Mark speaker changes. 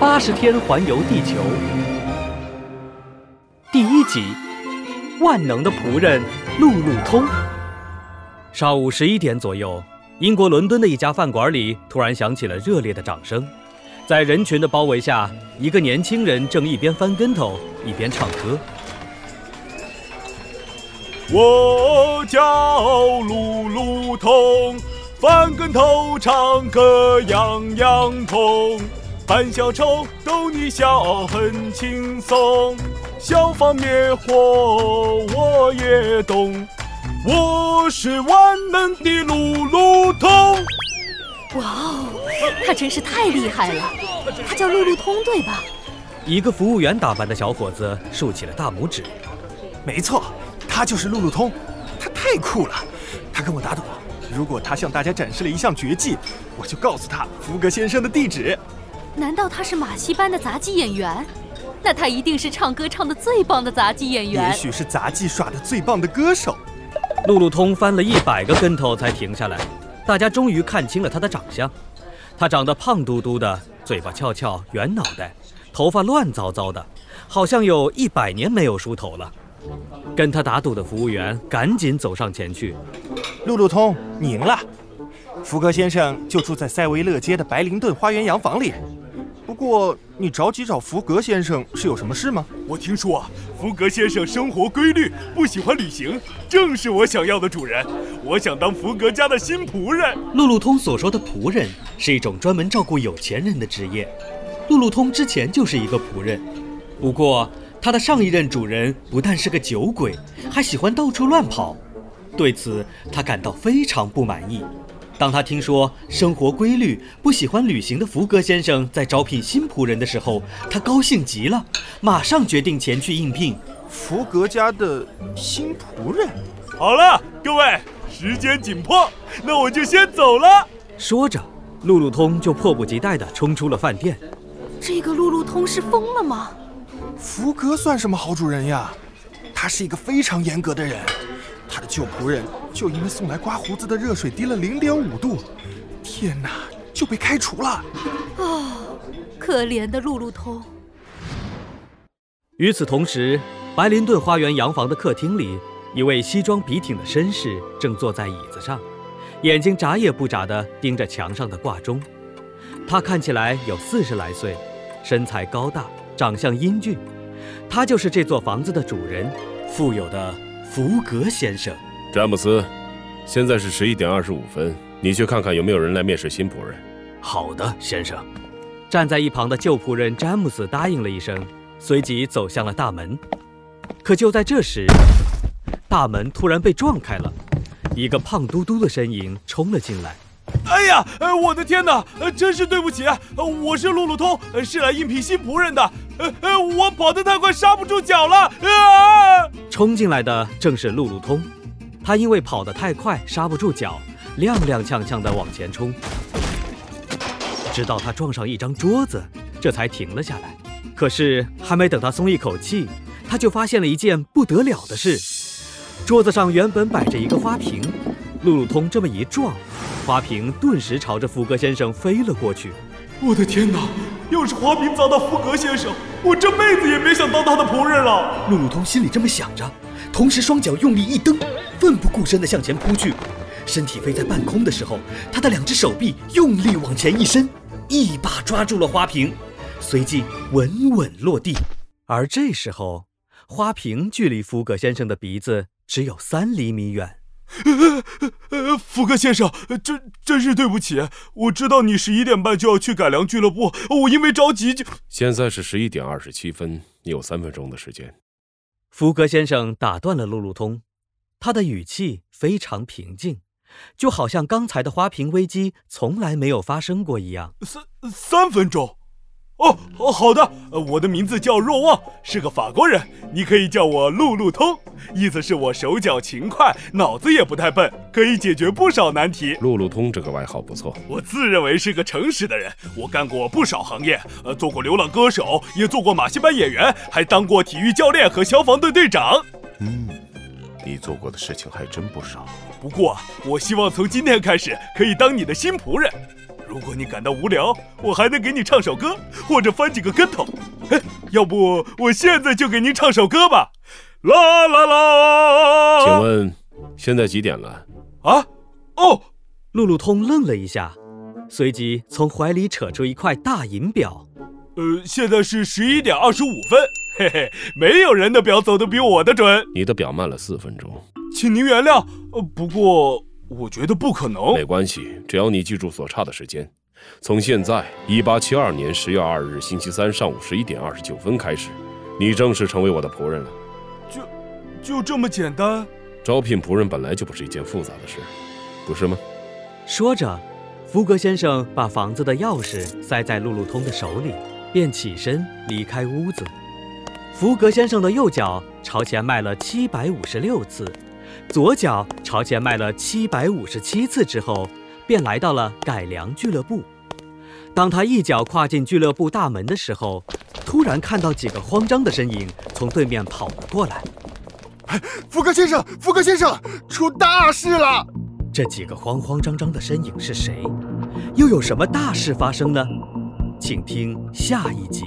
Speaker 1: 八十天环游地球，第一集：万能的仆人路路通。上午十一点左右，英国伦敦的一家饭馆里突然响起了热烈的掌声。在人群的包围下，一个年轻人正一边翻跟头一边唱歌。
Speaker 2: 我叫路路通，翻跟头唱歌样样通。搬小丑逗你笑很轻松，消防灭火我也懂。我是万能的路路通。
Speaker 3: 哇哦，他真是太厉害了！他叫路路通对吧？
Speaker 1: 一个服务员打扮的小伙子竖起了大拇指。
Speaker 4: 没错，他就是路路通，他太酷了。他跟我打赌，如果他向大家展示了一项绝技，我就告诉他福格先生的地址。
Speaker 3: 难道他是马戏班的杂技演员？那他一定是唱歌唱的最棒的杂技演员。
Speaker 4: 也许是杂技耍的最棒的歌手。
Speaker 1: 路路通翻了一百个跟头才停下来，大家终于看清了他的长相。他长得胖嘟嘟的，嘴巴翘翘，圆脑袋，头发乱糟糟的，好像有一百年没有梳头了。跟他打赌的服务员赶紧走上前去。
Speaker 4: 路路通，你赢了。福格先生就住在塞维勒街的白灵顿花园洋房里。不过，你着急找福格先生是有什么事吗？
Speaker 2: 我听说啊，福格先生生活规律，不喜欢旅行，正是我想要的主人。我想当福格家的新仆人。
Speaker 1: 路路通所说的仆人是一种专门照顾有钱人的职业。路路通之前就是一个仆人，不过他的上一任主人不但是个酒鬼，还喜欢到处乱跑，对此他感到非常不满意。当他听说生活规律、不喜欢旅行的福格先生在招聘新仆人的时候，他高兴极了，马上决定前去应聘。
Speaker 4: 福格家的新仆人。
Speaker 2: 好了，各位，时间紧迫，那我就先走了。
Speaker 1: 说着，路路通就迫不及待地冲出了饭店。
Speaker 3: 这个路路通是疯了吗？
Speaker 4: 福格算什么好主人呀？他是一个非常严格的人。他的旧仆人就因为送来刮胡子的热水低了零点五度，天哪，就被开除了。
Speaker 3: 哦，可怜的路路通。
Speaker 1: 与此同时，白林顿花园洋房的客厅里，一位西装笔挺的绅士正坐在椅子上，眼睛眨也不眨地盯着墙上的挂钟。他看起来有四十来岁，身材高大，长相英俊。他就是这座房子的主人，富有的。福格先生，
Speaker 5: 詹姆斯，现在是十一点二十五分，你去看看有没有人来面试新仆人。
Speaker 1: 好的，先生。站在一旁的旧仆人詹姆斯答应了一声，随即走向了大门。可就在这时，大门突然被撞开了，一个胖嘟嘟的身影冲了进来。
Speaker 2: 哎呀，呃，我的天哪，呃，真是对不起，呃，我是路路通，是来应聘新仆人的。呃呃，我跑得太快，刹不住脚了。啊！
Speaker 1: 冲进来的正是路路通，他因为跑得太快，刹不住脚，踉踉跄跄地往前冲，直到他撞上一张桌子，这才停了下来。可是还没等他松一口气，他就发现了一件不得了的事：桌子上原本摆着一个花瓶，路路通这么一撞，花瓶顿时朝着福格先生飞了过去。
Speaker 2: 我的天哪！要是花瓶砸到福格先生，我这辈子也别想当他的仆人了。
Speaker 1: 路路通心里这么想着，同时双脚用力一蹬，奋不顾身地向前扑去。身体飞在半空的时候，他的两只手臂用力往前一伸，一把抓住了花瓶，随即稳稳落地。而这时候，花瓶距离福格先生的鼻子只有三厘米远。
Speaker 2: 福格先生，真真是对不起。我知道你十一点半就要去改良俱乐部，我因为着急就……
Speaker 5: 现在是十一点二十七分，你有三分钟的时间。
Speaker 1: 福格先生打断了路路通，他的语气非常平静，就好像刚才的花瓶危机从来没有发生过一样。
Speaker 2: 三三分钟。哦哦，好的，我的名字叫若望，是个法国人，你可以叫我路路通，意思是我手脚勤快，脑子也不太笨，可以解决不少难题。
Speaker 5: 路路通这个外号不错，
Speaker 2: 我自认为是个诚实的人，我干过不少行业，呃，做过流浪歌手，也做过马戏班演员，还当过体育教练和消防队队长。
Speaker 5: 嗯，你做过的事情还真不少。
Speaker 2: 不过，我希望从今天开始可以当你的新仆人。如果你感到无聊，我还能给你唱首歌，或者翻几个跟头。哎，要不我现在就给您唱首歌吧。啦啦啦！
Speaker 5: 请问现在几点了？
Speaker 2: 啊？哦，
Speaker 1: 路路通愣了一下，随即从怀里扯出一块大银表。
Speaker 2: 呃，现在是十一点二十五分。嘿嘿，没有人的表走得比我的准。
Speaker 5: 你的表慢了四分钟，
Speaker 2: 请您原谅。呃，不过我觉得不可能。
Speaker 5: 没关系，只要你记住所差的时间。从现在，一八七二年十月二日星期三上午十一点二十九分开始，你正式成为我的仆人了。
Speaker 2: 就，就这么简单？
Speaker 5: 招聘仆人本来就不是一件复杂的事，不是吗？
Speaker 1: 说着，福格先生把房子的钥匙塞在路路通的手里，便起身离开屋子。福格先生的右脚朝前迈了七百五十六次，左脚朝前迈了七百五十七次之后，便来到了改良俱乐部。当他一脚跨进俱乐部大门的时候，突然看到几个慌张的身影从对面跑了过来。
Speaker 4: 福格先生，福格先生，出大事了！
Speaker 1: 这几个慌慌张张的身影是谁？又有什么大事发生呢？请听下一集。